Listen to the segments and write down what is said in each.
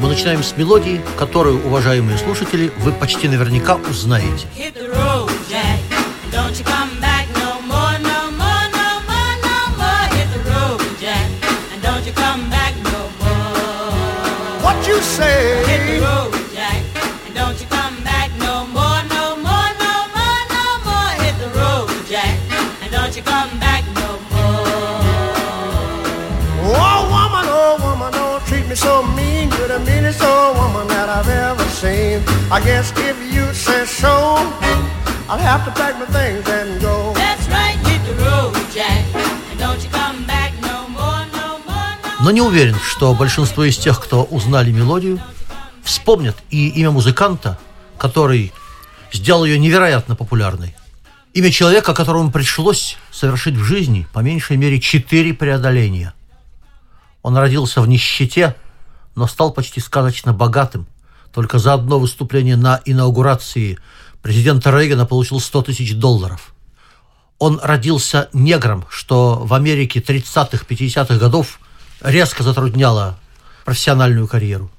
Мы начинаем с мелодии, которую, уважаемые слушатели, вы почти наверняка узнаете. Hit the road, I guess if you say so, I'll have to pack my things and go. That's right, hit the road, Jack. And don't you come back no more, no more, no Но не уверен, что большинство из тех, кто узнали мелодию, вспомнят и имя музыканта, который сделал ее невероятно популярной. Имя человека, которому пришлось совершить в жизни по меньшей мере четыре преодоления. Он родился в нищете, но стал почти сказочно богатым. Только за одно выступление на инаугурации президента Рейгана получил 100 тысяч долларов. Он родился негром, что в Америке 30-х, 50-х годов резко затрудняло профессиональную карьеру.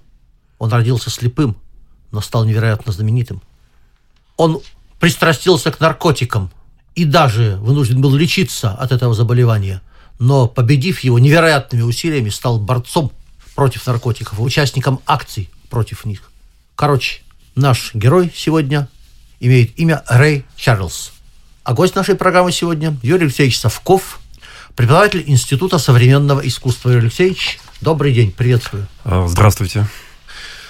Он родился слепым, но стал невероятно знаменитым. Он пристрастился к наркотикам и даже вынужден был лечиться от этого заболевания, но, победив его невероятными усилиями, стал борцом против наркотиков, участником акций против них. Короче, наш герой сегодня имеет имя Рэй Чарльз. А гость нашей программы сегодня Юрий Алексеевич Совков, преподаватель Института современного искусства. Юрий Алексеевич, добрый день, приветствую. А, Здравствуйте.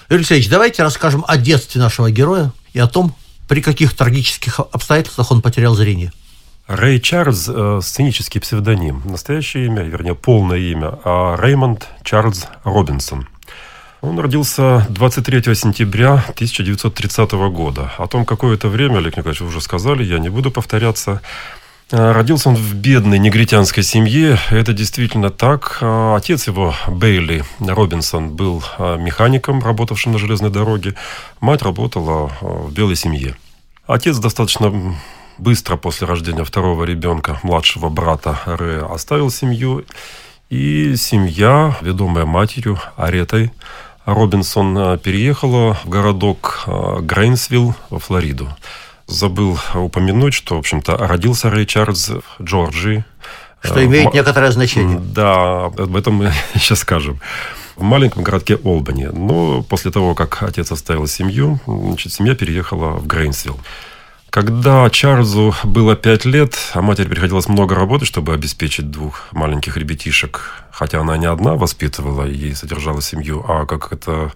Юрий Алексеевич, давайте расскажем о детстве нашего героя и о том, при каких трагических обстоятельствах он потерял зрение. Рэй Чарльз э, – сценический псевдоним. Настоящее имя, вернее, полное имя – а Реймонд Чарльз Робинсон. Он родился 23 сентября 1930 года. О том, какое это время, Олег Николаевич, вы уже сказали, я не буду повторяться. Э, Родился он в бедной негритянской семье. Это действительно так. Э, Отец его, Бейли Робинсон, был э, механиком, работавшим на железной дороге. Мать работала в белой семье. Отец достаточно быстро после рождения второго ребенка, младшего брата Рэя, оставил семью. И семья, ведомая матерью Аретой Робинсон, э, переехала в городок э, Грейнсвилл во Флориду. Забыл упомянуть, что, в общем-то, родился Рэй Чарльз в Джорджии. Что имеет некоторое значение. Да, об этом мы сейчас скажем. В маленьком городке Олбани. Но после того, как отец оставил семью, значит, семья переехала в Грейнсвилл. Когда Чарльзу было пять лет, а матери приходилось много работать, чтобы обеспечить двух маленьких ребятишек, хотя она не одна воспитывала и содержала семью, а как это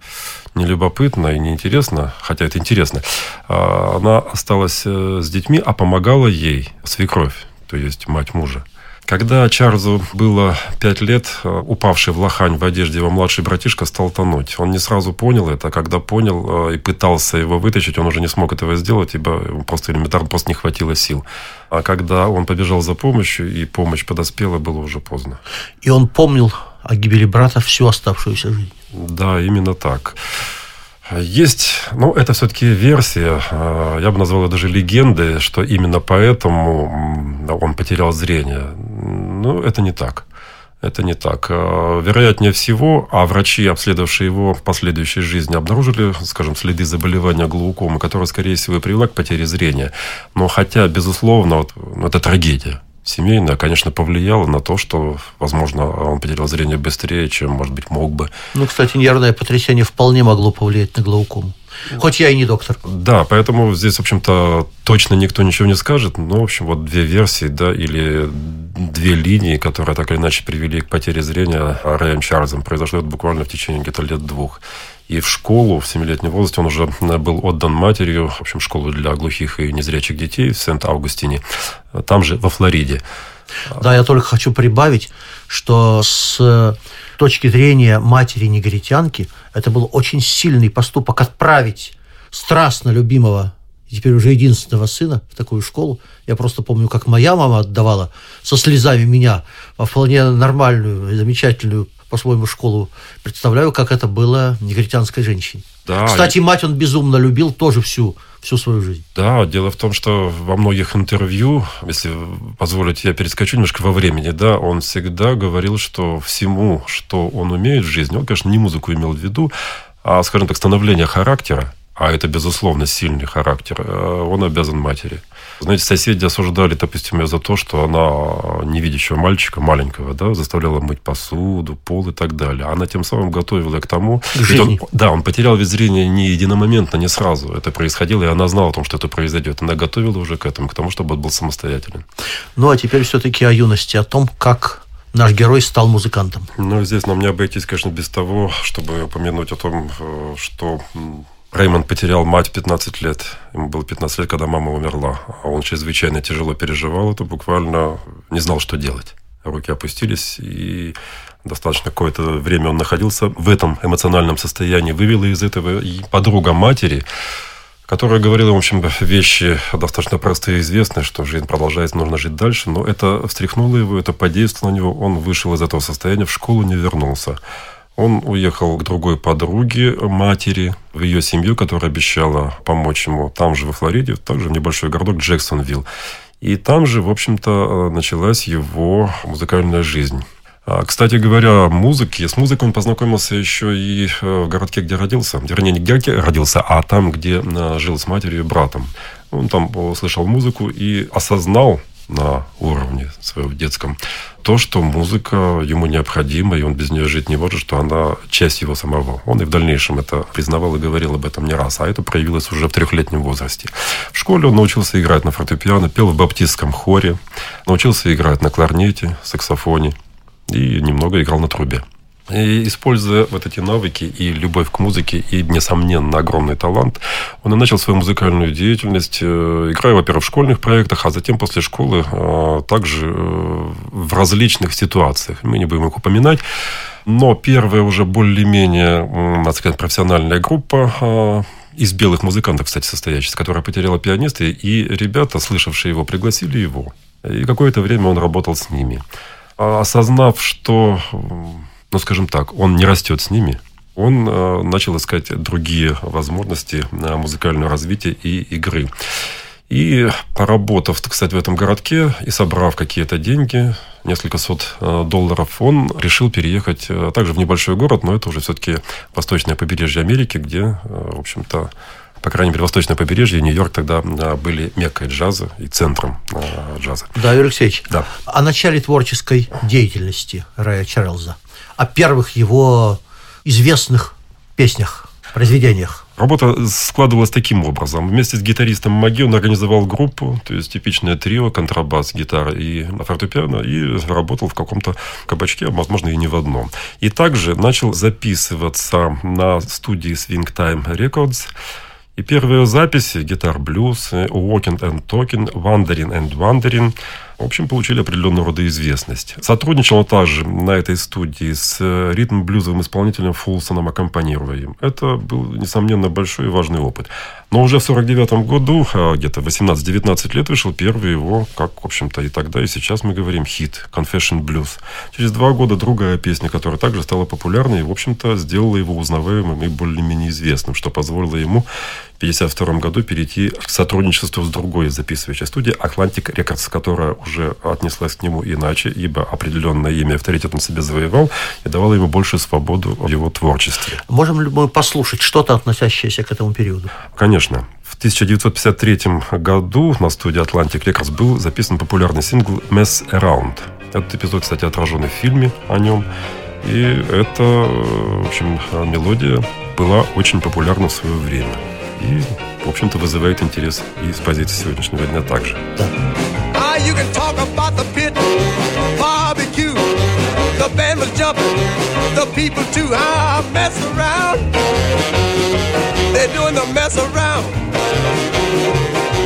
нелюбопытно и неинтересно, хотя это интересно, а, она осталась э, с детьми, а помогала ей свекровь, то есть мать мужа. Когда Чарльзу было пять лет, э, упавший в лохань в одежде его младший братишка стал тонуть. Он не сразу понял это, а когда понял э, и пытался его вытащить, он уже не смог этого сделать, ибо просто элементарно просто не хватило сил. А когда он побежал за помощью, и помощь подоспела, было уже поздно. И он помнил о гибели брата всю оставшуюся жизнь. Да, именно так. Есть, ну, это все-таки версия, э, я бы назвал ее даже легендой, что именно поэтому он потерял зрение. Ну, это не так. Это не так. Э, Вероятнее всего, а врачи, обследовавшие его в последующей жизни, обнаружили, скажем, следы заболевания глаукомы, которое, скорее всего, и привело к потере зрения. Но хотя, безусловно, вот, ну, это трагедия семейная, конечно, повлияла на то, что, возможно, он потерял зрение быстрее, чем, может быть, мог бы. Ну, кстати, нервное потрясение вполне могло повлиять на глаукому. Хоть я и не доктор. Да, поэтому здесь, в общем-то, точно никто ничего не скажет. Но, в общем, вот две версии, да, или две линии, которые так или иначе привели к потере зрения Рэем Чарльзом, произошло это буквально в течение где-то лет двух. И в школу в семилетнем возрасте он уже был отдан матерью, в общем, школу для глухих и незрячих детей в Сент-Августине, там же, во Флориде. Да, я только хочу прибавить, что с точки зрения матери негритянки это был очень сильный поступок отправить страстно любимого и теперь уже единственного сына в такую школу. Я просто помню, как моя мама отдавала со слезами меня во вполне нормальную и замечательную по-своему школу. Представляю, как это было негритянской женщине. Да, Кстати, мать он безумно любил тоже всю, всю свою жизнь. Да, дело в том, что во многих интервью, если позволите, я перескочу немножко во времени, да, он всегда говорил, что всему, что он умеет в жизни, он, конечно, не музыку имел в виду, а, скажем так, становление характера, а это, безусловно, сильный характер, э, он обязан матери. Знаете, соседи осуждали, допустим, ее за то, что она невидящего мальчика, маленького, да, заставляла мыть посуду, пол и так далее. Она тем самым готовила к тому... К Ведь он- жизни. да, он потерял вид зрения не единомоментно, не сразу. Это происходило, и она знала о том, что это произойдет. Она готовила уже к этому, к тому, чтобы он был самостоятельным. Ну, а теперь все-таки о юности, о том, как наш герой стал музыкантом. Ну, здесь нам не обойтись, конечно, без того, чтобы упомянуть о том, э, что Реймонд потерял мать в 15 лет. Ему было 15 лет, когда мама умерла. А он чрезвычайно тяжело переживал это, буквально не знал, что делать. Руки опустились, и достаточно какое-то время он находился в этом эмоциональном состоянии. Вывела из этого и подруга матери, которая говорила, в общем, вещи достаточно простые и известные, что жизнь продолжается, нужно жить дальше, но это встряхнуло его, это подействовало на него, он вышел из этого состояния, в школу не вернулся. Он уехал к другой подруге матери, в ее семью, которая обещала помочь ему там же, во Флориде, также в небольшой городок Джексонвилл. И там же, в общем-то, началась его музыкальная жизнь. А, Кстати говоря, о музыке. С музыкой он познакомился еще и э, в городке, где родился. Вернее, не где родился, а там, где э, жил с матерью и братом. Он там услышал музыку и осознал на уровне своем детском то, что музыка ему необходима, и он без нее жить не может, что она часть его самого. Он и в дальнейшем это признавал и говорил об этом не раз, а это проявилось уже в трехлетнем возрасте. В школе он научился играть на фортепиано, пел в баптистском хоре, научился играть на кларнете, саксофоне и немного играл на трубе. И используя вот эти навыки и любовь к музыке, и, несомненно, огромный талант, он и начал свою музыкальную деятельность, э, играя, во-первых, в школьных проектах, а затем после школы э, также э, в различных ситуациях. Мы не будем их упоминать. Но первая уже более-менее, надо сказать, профессиональная группа из белых музыкантов, кстати, состоящаяся, которая потеряла пианиста, и ребята, слышавшие его, пригласили его. И какое-то время он работал с ними. А Осознав, что, ну, скажем так, он не растет с ними, он э, начал искать другие возможности на музыкальное развитие и игры. И поработав, кстати, в этом городке и собрав какие-то деньги, несколько сот э, долларов, он решил переехать э, также в небольшой город, но это уже все-таки восточное побережье Америки, где, э, в общем-то, по крайней мере, восточное побережье Нью-Йорк тогда э, были меккой джаза и центром э, джаза. Да, Юрий Алексеевич, Да. о начале творческой деятельности Рэя Чарльза, о первых его известных песнях, произведениях. Работа складывалась таким образом. Вместе с гитаристом Маги он организовал группу, то есть типичное трио, контрабас, гитара и фортепиано, и работал в каком-то кабачке, возможно и не в одном. И также начал записываться на студии Swing Time Records. И первые записи гитар блюз, э, Walking and Talking, Wandering and Wandering, в общем, получили определенного рода известность. Сотрудничал он также на этой студии с э, ритм-блюзовым исполнителем Фулсоном, аккомпанируя им. Это был, несомненно, большой и важный опыт. Но уже в 49 году, а, где-то 18-19 лет, вышел первый его, как, в общем-то, и тогда, и сейчас мы говорим, хит «Confession Blues». Через два года другая песня, которая также стала популярной и, в общем-то, сделала его узнаваемым и более-менее известным, что позволило ему 1952 году перейти к сотрудничеству с другой записывающей студией Atlantic Records, которая уже отнеслась к нему иначе, ибо определенное имя авторитет он себе завоевал и давала ему большую свободу в его творчестве. Можем ли мы послушать что-то, относящееся к этому периоду? Конечно. В 1953 году на студии Atlantic Records был записан популярный сингл «Mess Around». Этот эпизод, кстати, отражен в фильме о нем. И эта, в общем, мелодия была очень популярна в свое время. И, в общем-то, вызывает интерес и с позиции сегодняшнего дня также. Ah. Ah.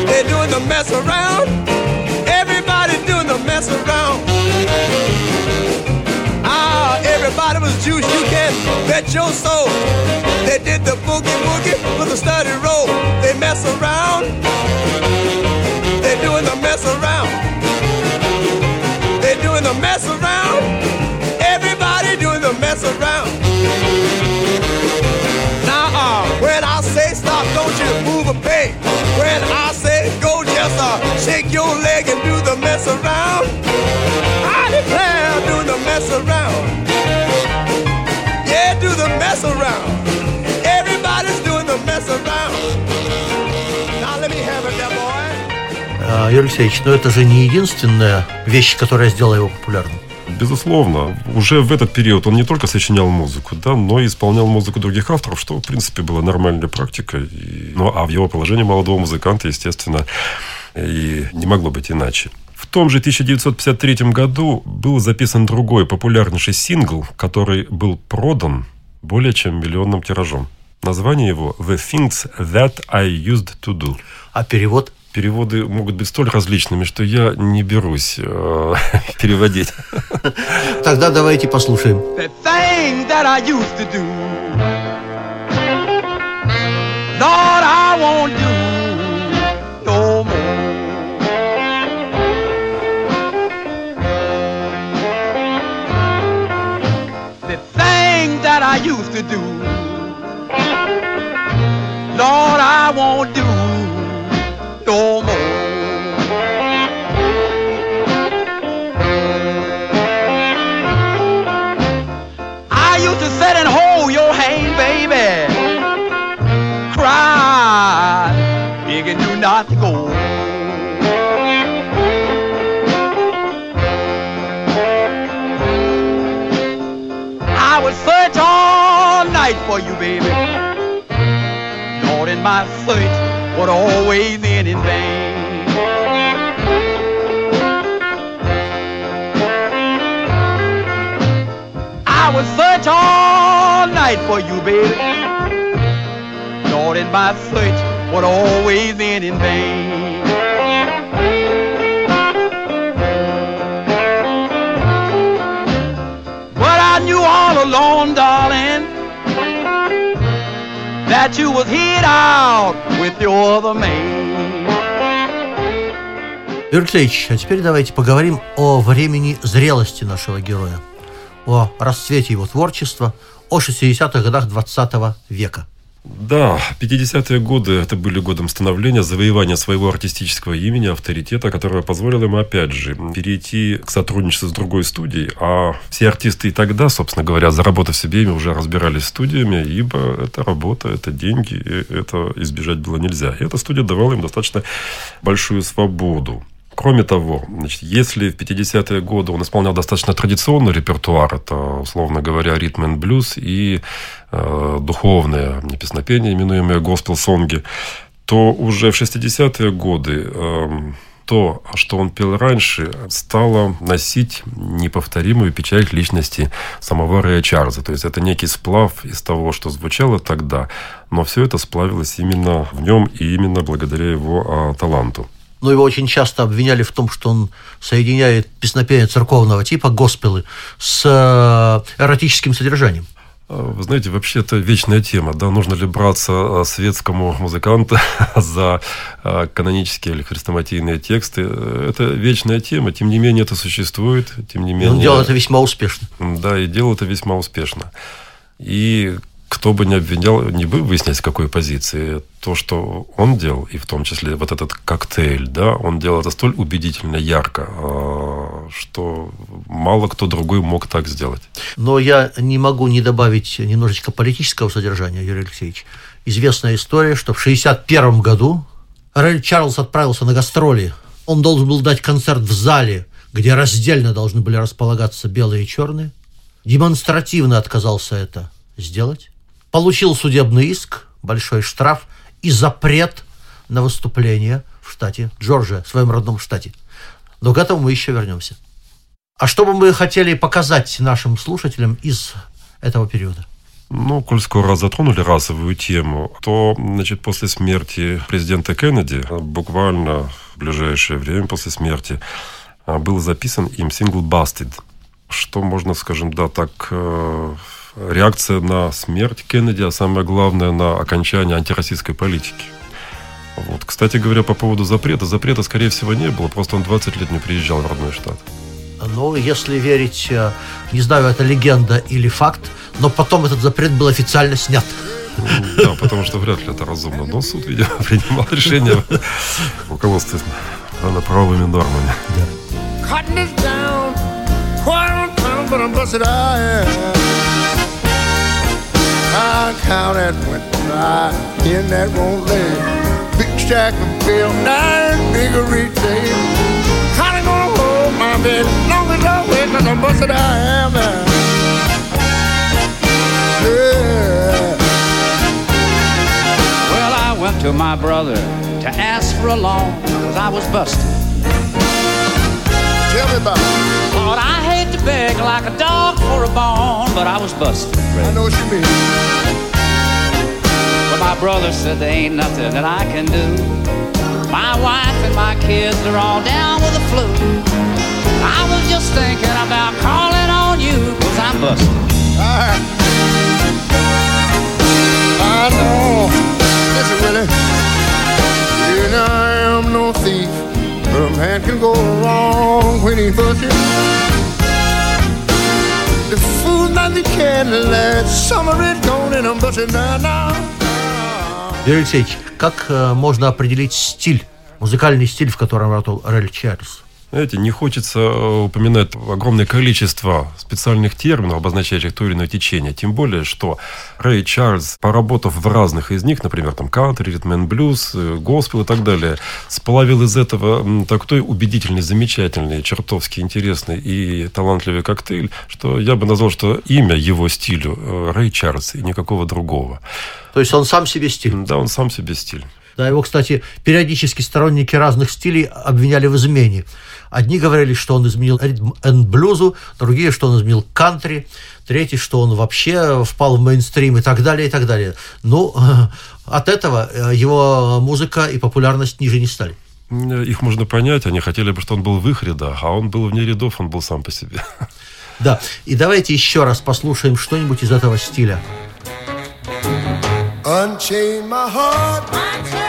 They're doing the mess around. Everybody doing the mess around. juice, you can bet your soul. They did the boogie woogie with a study roll. They mess around. They're doing the mess around. They're doing the mess around. Everybody doing the mess around. Now, uh, when I say stop, don't you move a peg. When I say go, just uh, shake your leg and do the mess around. I declare, do the mess around. Everybody's doing the mess around. Now let me have it, there, boy. А, Юрий Алексеевич, но это же не единственная вещь, которая сделала его популярным. Безусловно, уже в этот период он не только сочинял музыку, да, но и исполнял музыку других авторов, что, в принципе, была нормальной практикой. И- ну, а в его положении молодого музыканта, естественно, и не могло быть иначе. В том же 1953 году был записан другой популярнейший сингл, который был продан более чем миллионным тиражом. Название его «The Things That I Used to Do». А перевод? Переводы могут быть столь различными, что я не берусь э, переводить. Тогда давайте послушаем. The things that I used to do. Used to do. Lord, I won't do no more. For you, baby. Lord, and my search would always end in vain. I would search all night for you, baby. Lord, and my search would always end in vain. But I knew all along, darling, that you was hid out with your other man. Юрий а теперь давайте поговорим о времени зрелости нашего героя, о расцвете его творчества, о 60-х годах 20 века. Да, 50-е годы это были годом становления, завоевания своего артистического имени, авторитета, которое позволило ему, опять же, перейти к сотрудничеству с другой студией. А все артисты и тогда, собственно говоря, заработав себе имя, уже разбирались студиями, ибо это работа, это деньги, и это избежать было нельзя. И эта студия давала им достаточно большую свободу. Кроме того, значит, если в 50-е годы он исполнял достаточно традиционный репертуар, это, условно говоря, ритм and блюз и э, духовное песнопение, именуемое госпел-сонги, то уже в 60-е годы эм, то, что он пел раньше, стало носить неповторимую печать личности самого Рэя Чарльза. То есть это некий сплав из того, что звучало тогда, но все это сплавилось именно в нем и именно благодаря его э, таланту. Но его очень часто обвиняли в том, что он соединяет песнопение церковного типа, госпелы, с э, эротическим содержанием. А, Вы знаете, вообще это вечная тема, да, нужно ли браться а, светскому музыканту за а, канонические или хрестоматийные тексты. Это вечная тема, тем не менее это существует, тем не менее... он делал это весьма успешно. Да, и делал это весьма успешно. И кто бы ни обвинял, не бы выяснять, с какой позиции, то, что он делал, и в том числе вот этот коктейль, да, он делал это столь убедительно, ярко, а, что мало кто другой мог так сделать. Но я не могу не добавить немножечко политического содержания, Юрий Алексеевич. Известная история, что в 1961 году Рэй Чарльз отправился на гастроли. Он должен был дать концерт в зале, где раздельно должны были располагаться белые и черные. Демонстративно отказался это сделать. Получил судебный иск, большой штраф и запрет на выступление в штате Джорджия, в своем родном штате. Но к этому мы еще вернемся. А что бы мы хотели показать нашим слушателям из этого периода? Ну, коль скоро затронули расовую тему, то, значит, после смерти президента Кеннеди, буквально в ближайшее время после смерти, а, был записан им сингл «Busted», что можно, скажем, да, так, э, реакция на смерть Кеннеди, а самое главное, на окончание антироссийской политики. Вот. Кстати говоря, по поводу запрета. Запрета, скорее всего, не было, просто он 20 лет не приезжал в родной штат. Ну, если верить, э, не знаю, это легенда или факт, но потом этот запрет был официально снят. Да, потому что вряд ли это разумно. Но суд, видимо, принимал решение руководствуясь правовыми нормами. Down. But I'm busted I. I that went dry in that won't lay. Big stack of bill, nine biggery day. How they gonna hold my bed long as I wait, cause I'm busted I am. Yeah. Well, I went to my brother to ask for a loan because I was busted. Tell me about it. Lord, I hate to beg like a dog for a bone, but I was busted. I know what you mean. But my brother said there ain't nothing that I can do. My wife and my kids are all down with the flu. I was just thinking about calling on you because I'm busted. I, I know. Listen, Willie. And I am no thief, a man can go wrong when he busted. Юрий Алексеевич, как э, можно определить стиль, музыкальный стиль, в котором работал Рэль Чарльз? Знаете, не хочется э, упоминать огромное количество специальных терминов, обозначающих то или иное течение. Тем более, что Рэй Чарльз, поработав в разных из них, например, там кантри, ритм н блюз, э, госпел и так далее, сплавил из этого такой убедительный, замечательный, чертовски интересный и талантливый коктейль, что я бы назвал, что имя его стилю э, Рэй Чарльз и никакого другого. То есть он сам себе стиль. Да, он сам себе стиль. Да, его, кстати, периодически сторонники разных стилей обвиняли в измене. Одни говорили, что он изменил ритм блюзу, другие, что он изменил кантри, третьи, что он вообще впал в мейнстрим и так далее, и так далее. Ну, от этого э, его музыка и популярность ниже не стали. М, Их можно понять, они хотели бы, чтобы он был в их рядах, а он был вне рядов, он был сам по себе. Да, и давайте еще раз послушаем что-нибудь из этого стиля. Unchain my heart, baby,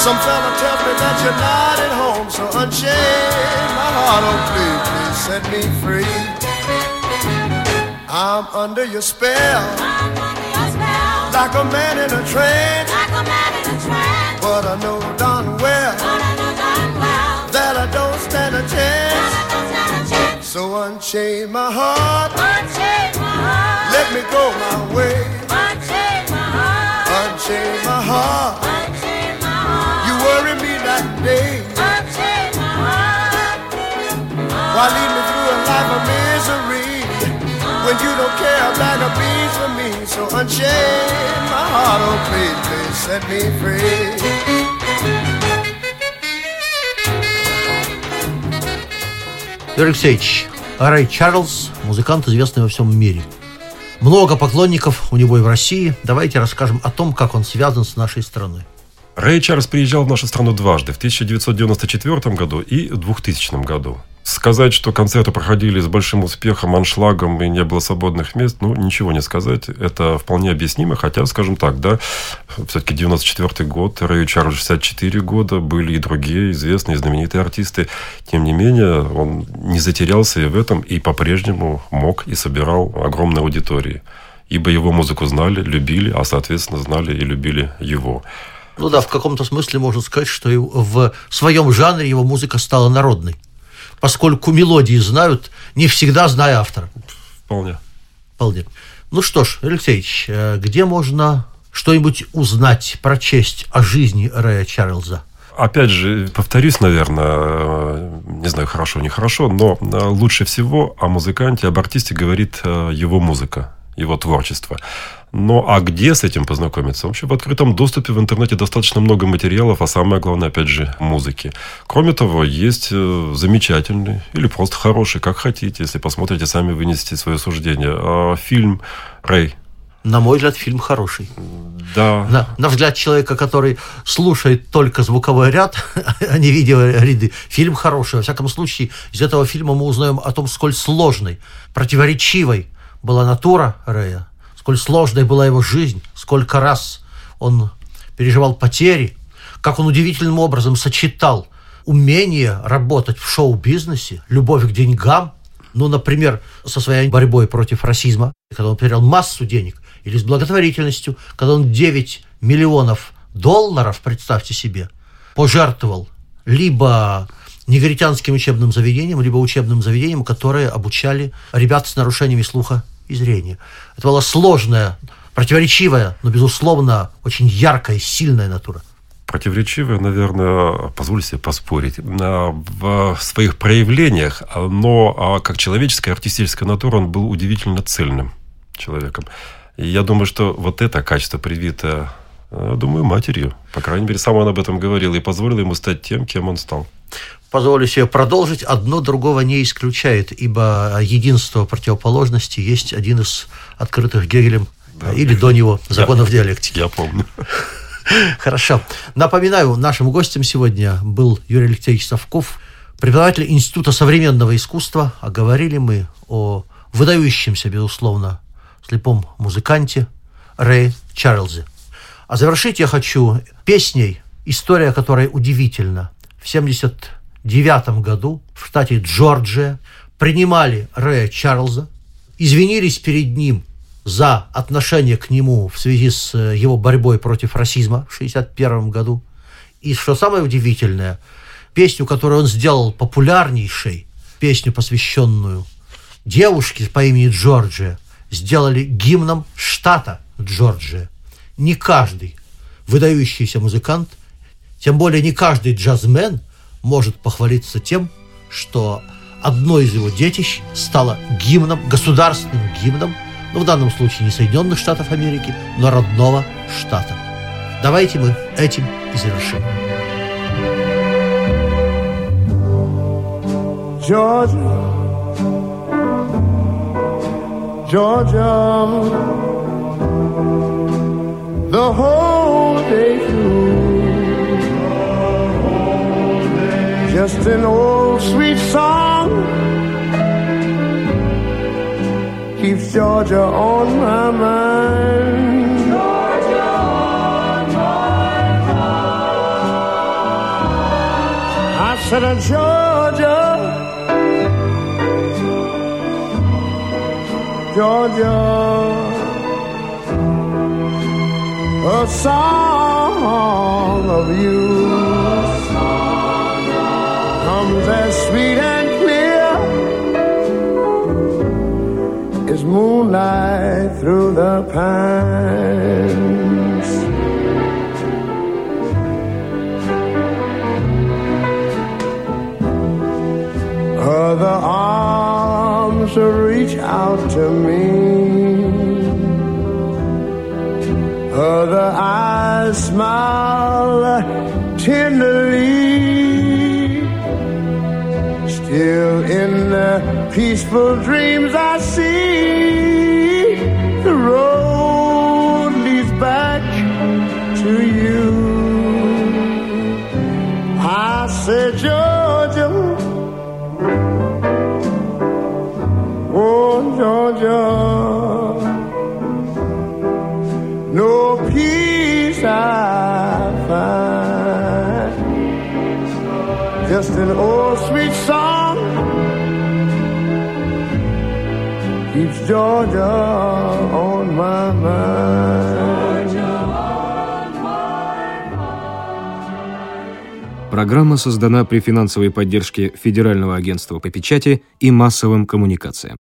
Some fella tells me that you're not at home. So unchain my heart, oh please, please set me free. I'm under your spell, under your spell. like a man in a trance. Like But I know darn well that I don't stand a chance. So unchain my heart, let me go don't care a bag of beans for me? So unchain my heart, oh please, please set me free. Алексеевич, Рэй Чарльз, музыкант, известный во всем мире. Много поклонников у него и в России. Давайте расскажем о том, как он связан с нашей страной. Рэй Чарльз приезжал в нашу страну дважды, в 1994 году и в 2000 году. Сказать, что концерты проходили с большим успехом, аншлагом и не было свободных мест, ну, ничего не сказать. Это вполне объяснимо, хотя, скажем так, да, все-таки 94 год, Рэю Чарльзу 64 года, были и другие известные, знаменитые артисты. Тем не менее, он не затерялся и в этом, и по-прежнему мог и собирал огромные аудитории. Ибо его музыку знали, любили, а, соответственно, знали и любили его. Ну да, в каком-то смысле можно сказать, что в своем жанре его музыка стала народной. Поскольку мелодии знают, не всегда зная автора. Вполне. Вполне. Ну что ж, Алексеевич, э, где можно что-нибудь узнать, прочесть о жизни Рэя Чарльза? Опять же, повторюсь, наверное, э, не знаю, хорошо, нехорошо, но э, лучше всего о музыканте, об артисте говорит его музыка, его творчество. Ну, а где с этим познакомиться? Вообще, в открытом доступе в интернете достаточно много материалов, а самое главное, опять же, музыки. Кроме того, есть э, замечательный или просто хороший, как хотите, если посмотрите, сами вынесете свое суждение. А, Фильм «Рэй» На мой взгляд, фильм хороший. Да, На, на взгляд человека, который слушает только звуковой ряд, а не видеоряды, фильм хороший. Во всяком случае, из этого фильма мы узнаем о том, сколь сложной, противоречивой была натура Рэя, сколь сложной была его жизнь, сколько раз он переживал потери, как он удивительным образом сочетал умение работать в шоу-бизнесе, любовь к деньгам, ну, например, со своей борьбой против расизма, когда он потерял массу денег, или с благотворительностью, когда он 9 миллионов долларов, представьте себе, пожертвовал либо негритянским учебным заведениям, либо учебным заведениям, которые обучали ребят с нарушениями слуха и зрения. Это была сложная, противоречивая, но, безусловно, очень яркая, сильная натура. противоречивое, наверное, позволю себе поспорить, на- в своих проявлениях, но а, как человеческая артистическая натура он был удивительно цельным человеком. И я думаю, что вот это качество привито, э, думаю, матерью. По крайней мере, сам он об этом говорил и позволил ему стать тем, кем он стал. Позволю себе продолжить. Одно другого не исключает, ибо единство противоположности есть один из открытых Гегелем или до него законов диалектики. Я помню. Хорошо. Напоминаю, нашим гостем сегодня был Юрий Алексеевич Совков, преподаватель Института современного искусства. А говорили мы о выдающемся, безусловно, слепом музыканте Рэе Чарльзе. А завершить я хочу песней, история которой удивительна. В 79 году в штате Джорджия принимали Рэя Чарльза, извинились перед ним за отношение к нему в связи с э, его борьбой против расизма в 1961 году. И что самое удивительное, песню, которую он сделал популярнейшей, песню, посвященную девушке по имени Джорджия, сделали гимном штата Джорджия. Не каждый выдающийся музыкант, тем более не каждый джазмен может похвалиться тем, что одно из его детищ стало гимном, государственным гимном, ну, в данном случае не Соединенных Штатов Америки, но родного штата. Давайте мы этим и завершим. Georgia, Georgia, the whole day through. Just an old sweet song. Keeps Georgia on my mind. I said, uh, Georgia, Georgia, a song of you sweet and clear is moonlight through the pines. Other arms reach out to me. Other eyes smile tenderly. Peaceful dreams I see the road leads back to you. I said, Georgia. Oh, Georgia, no peace I find. Just an old Georgia on my mind. Программа создана при финансовой поддержке Федерального агентства по печати и массовым коммуникациям.